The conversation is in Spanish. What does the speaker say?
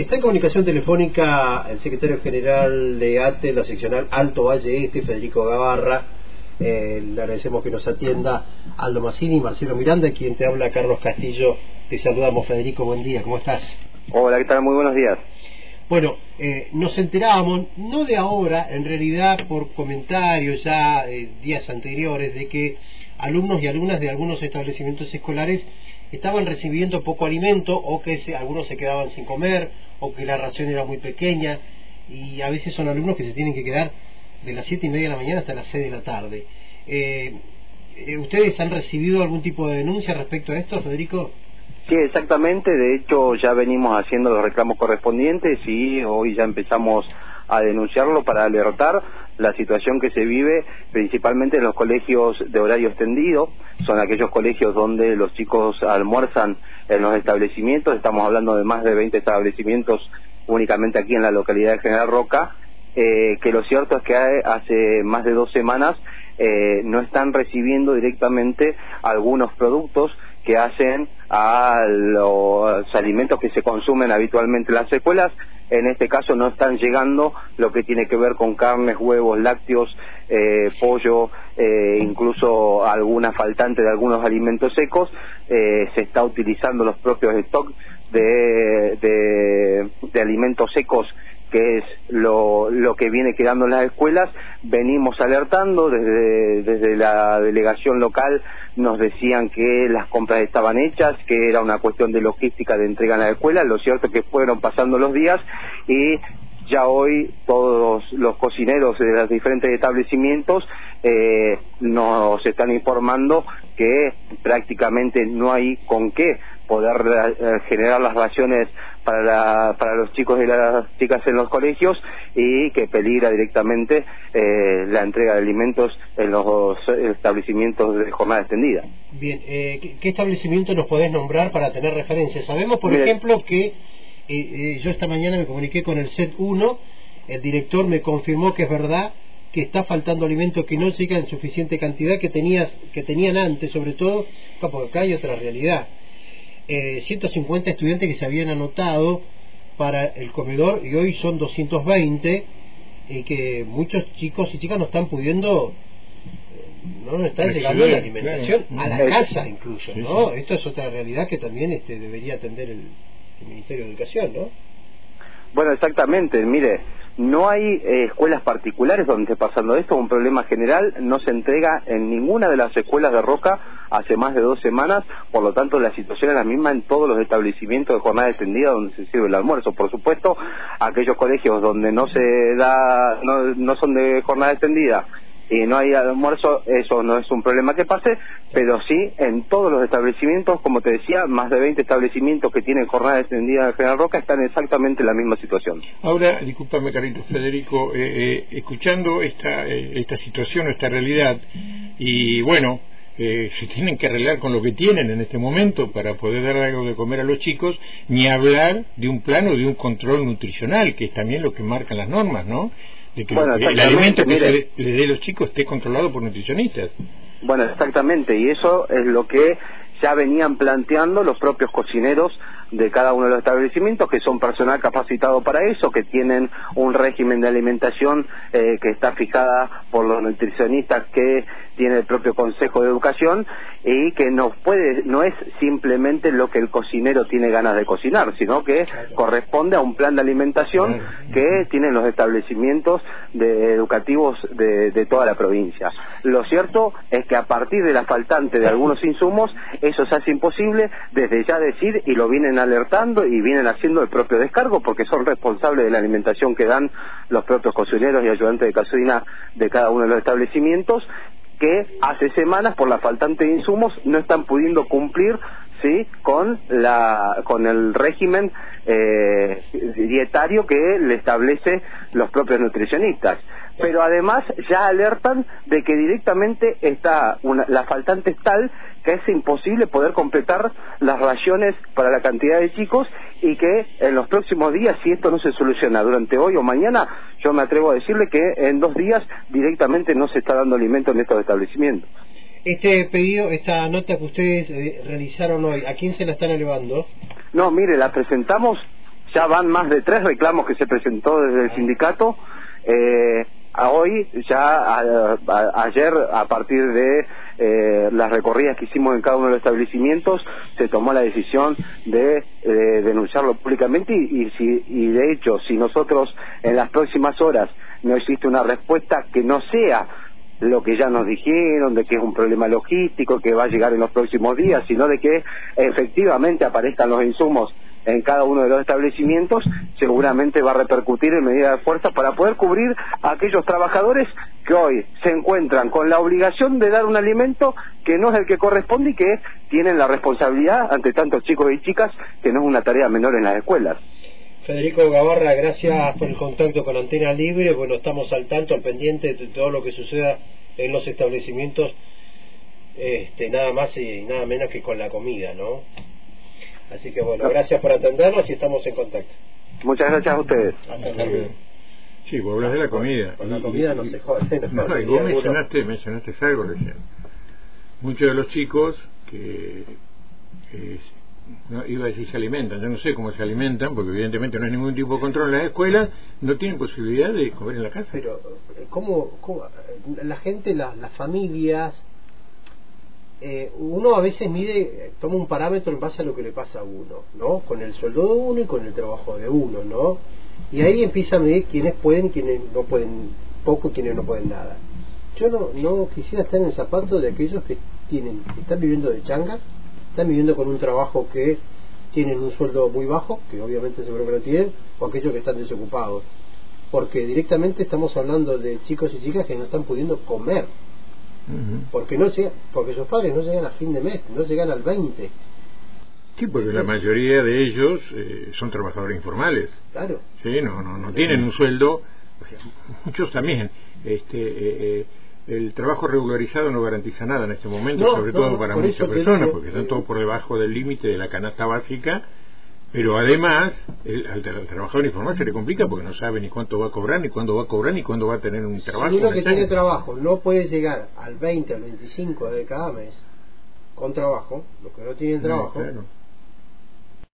Está en comunicación telefónica el secretario general de ATE, la seccional Alto Valle Este, Federico Gavarra. Eh, le agradecemos que nos atienda Aldo Massini y Marcelo Miranda, quien te habla Carlos Castillo. Te saludamos, Federico. Buen día, ¿cómo estás? Hola, ¿qué tal? Muy buenos días. Bueno, eh, nos enterábamos, no de ahora, en realidad por comentarios ya eh, días anteriores, de que alumnos y alumnas de algunos establecimientos escolares estaban recibiendo poco alimento o que algunos se quedaban sin comer o que la ración era muy pequeña y a veces son alumnos que se tienen que quedar de las siete y media de la mañana hasta las seis de la tarde. Eh, eh, ¿Ustedes han recibido algún tipo de denuncia respecto a esto, Federico? Sí, exactamente. De hecho, ya venimos haciendo los reclamos correspondientes y hoy ya empezamos a denunciarlo para alertar la situación que se vive principalmente en los colegios de horario extendido, son aquellos colegios donde los chicos almuerzan en los establecimientos, estamos hablando de más de 20 establecimientos únicamente aquí en la localidad de General Roca, eh, que lo cierto es que hace más de dos semanas eh, no están recibiendo directamente algunos productos que hacen a los alimentos que se consumen habitualmente en las escuelas. En este caso no están llegando lo que tiene que ver con carnes, huevos, lácteos, eh, pollo, eh, incluso alguna faltante de algunos alimentos secos. Eh, se está utilizando los propios stocks de, de alimentos secos que es lo, lo que viene quedando en las escuelas, venimos alertando desde, desde la delegación local, nos decían que las compras estaban hechas, que era una cuestión de logística de entrega en la escuela, lo cierto es que fueron pasando los días y ya hoy todos los cocineros de los diferentes establecimientos eh, nos están informando que prácticamente no hay con qué poder eh, generar las raciones para, para los chicos y las chicas en los colegios y que peligra directamente eh, la entrega de alimentos en los establecimientos de jornada extendida. Bien, eh, ¿qué, establecimiento nos podés nombrar para tener referencia? Sabemos, por ejemplo, que yo esta mañana me comuniqué con el SET 1, el director me confirmó que es verdad que está faltando alimento que no llega en suficiente cantidad que tenías que tenían antes sobre todo porque acá hay otra realidad eh, 150 estudiantes que se habían anotado para el comedor y hoy son 220 y que muchos chicos y chicas no están pudiendo no están llegando la alimentación a la casa incluso no esto es otra realidad que también este debería atender el, el Ministerio de Educación no bueno exactamente. Mire no hay eh, escuelas particulares donde esté pasando esto, un problema general, no se entrega en ninguna de las escuelas de Roca hace más de dos semanas, por lo tanto la situación es la misma en todos los establecimientos de jornada extendida donde se sirve el almuerzo. Por supuesto, aquellos colegios donde no se da, no, no son de jornada extendida y no hay almuerzo, eso no es un problema que pase, pero sí en todos los establecimientos, como te decía, más de 20 establecimientos que tienen jornada extendida en General Roca están exactamente en la misma situación. Ahora, discúlpame, Carito Federico, eh, eh, escuchando esta, eh, esta situación, esta realidad, y bueno, se tienen que arreglar con lo que tienen en este momento para poder dar algo de comer a los chicos, ni hablar de un plano de un control nutricional, que es también lo que marcan las normas, ¿no? De que el alimento que se le dé a los chicos esté controlado por nutricionistas. Bueno, exactamente, y eso es lo que ya venían planteando los propios cocineros de cada uno de los establecimientos, que son personal capacitado para eso, que tienen un régimen de alimentación eh, que está fijada por los nutricionistas que tiene el propio Consejo de Educación y que no puede, no es simplemente lo que el cocinero tiene ganas de cocinar, sino que corresponde a un plan de alimentación que tienen los establecimientos educativos de, de toda la provincia. Lo cierto es que a partir de la faltante de algunos insumos, eso se hace imposible desde ya decir, y lo vienen alertando y vienen haciendo el propio descargo, porque son responsables de la alimentación que dan los propios cocineros y ayudantes de cocina de cada uno de los establecimientos, que hace semanas por la faltante de insumos no están pudiendo cumplir sí con la con el régimen eh, dietario que le establece los propios nutricionistas pero además ya alertan de que directamente está una, la faltante es tal que es imposible poder completar las raciones para la cantidad de chicos y que en los próximos días, si esto no se soluciona durante hoy o mañana, yo me atrevo a decirle que en dos días directamente no se está dando alimento en estos establecimientos. Este pedido, esta nota que ustedes eh, realizaron hoy, ¿a quién se la están elevando? No, mire, la presentamos ya van más de tres reclamos que se presentó desde el sindicato. Eh, a hoy, ya ayer, a partir de eh, las recorridas que hicimos en cada uno de los establecimientos, se tomó la decisión de eh, denunciarlo públicamente y, y, si, y de hecho, si nosotros en las próximas horas no existe una respuesta que no sea lo que ya nos dijeron, de que es un problema logístico que va a llegar en los próximos días, sino de que efectivamente aparezcan los insumos en cada uno de los establecimientos, seguramente va a repercutir en medida de fuerza para poder cubrir a aquellos trabajadores que hoy se encuentran con la obligación de dar un alimento que no es el que corresponde y que tienen la responsabilidad ante tantos chicos y chicas que no es una tarea menor en las escuelas. Federico Gavarra, gracias por el contacto con Antena Libre. Bueno, estamos al tanto, al pendiente de todo lo que suceda en los establecimientos, este, nada más y nada menos que con la comida, ¿no? Así que bueno, gracias por atendernos y estamos en contacto. Muchas gracias a ustedes. Sí, vos hablas de la comida. Con la comida no se jode. No, no, y vos mencionaste, mencionaste algo recién. Muchos de los chicos que, no, iba a decir se alimentan, yo no sé cómo se alimentan, porque evidentemente no hay ningún tipo de control en las escuelas, no tienen posibilidad de comer en la casa. Pero, ¿cómo, cómo la gente, la, las familias, eh, uno a veces mide, toma un parámetro en base a lo que le pasa a uno, ¿no? Con el sueldo de uno y con el trabajo de uno, ¿no? Y ahí empieza a medir quiénes pueden, quiénes no pueden poco y quiénes no pueden nada. Yo no, no quisiera estar en el zapato de aquellos que tienen, que están viviendo de changa, están viviendo con un trabajo que tienen un sueldo muy bajo, que obviamente seguro que lo tienen, o aquellos que están desocupados. Porque directamente estamos hablando de chicos y chicas que no están pudiendo comer porque no porque sus padres no llegan a fin de mes, no llegan al 20. Sí, porque la mayoría de ellos eh, son trabajadores informales. Claro. Sí, no, no, no tienen un sueldo. muchos también. Este, eh, eh, el trabajo regularizado no garantiza nada en este momento, sobre todo para muchas personas, porque están todos por debajo del límite de la canasta básica pero además, el, al, trabajador informal se le complica porque no sabe ni cuánto va a cobrar, ni cuándo va a cobrar, ni cuándo va a tener un trabajo. Si uno que tiene trabajo no puede llegar al 20, al 25 de cada mes con trabajo, los que no tienen trabajo,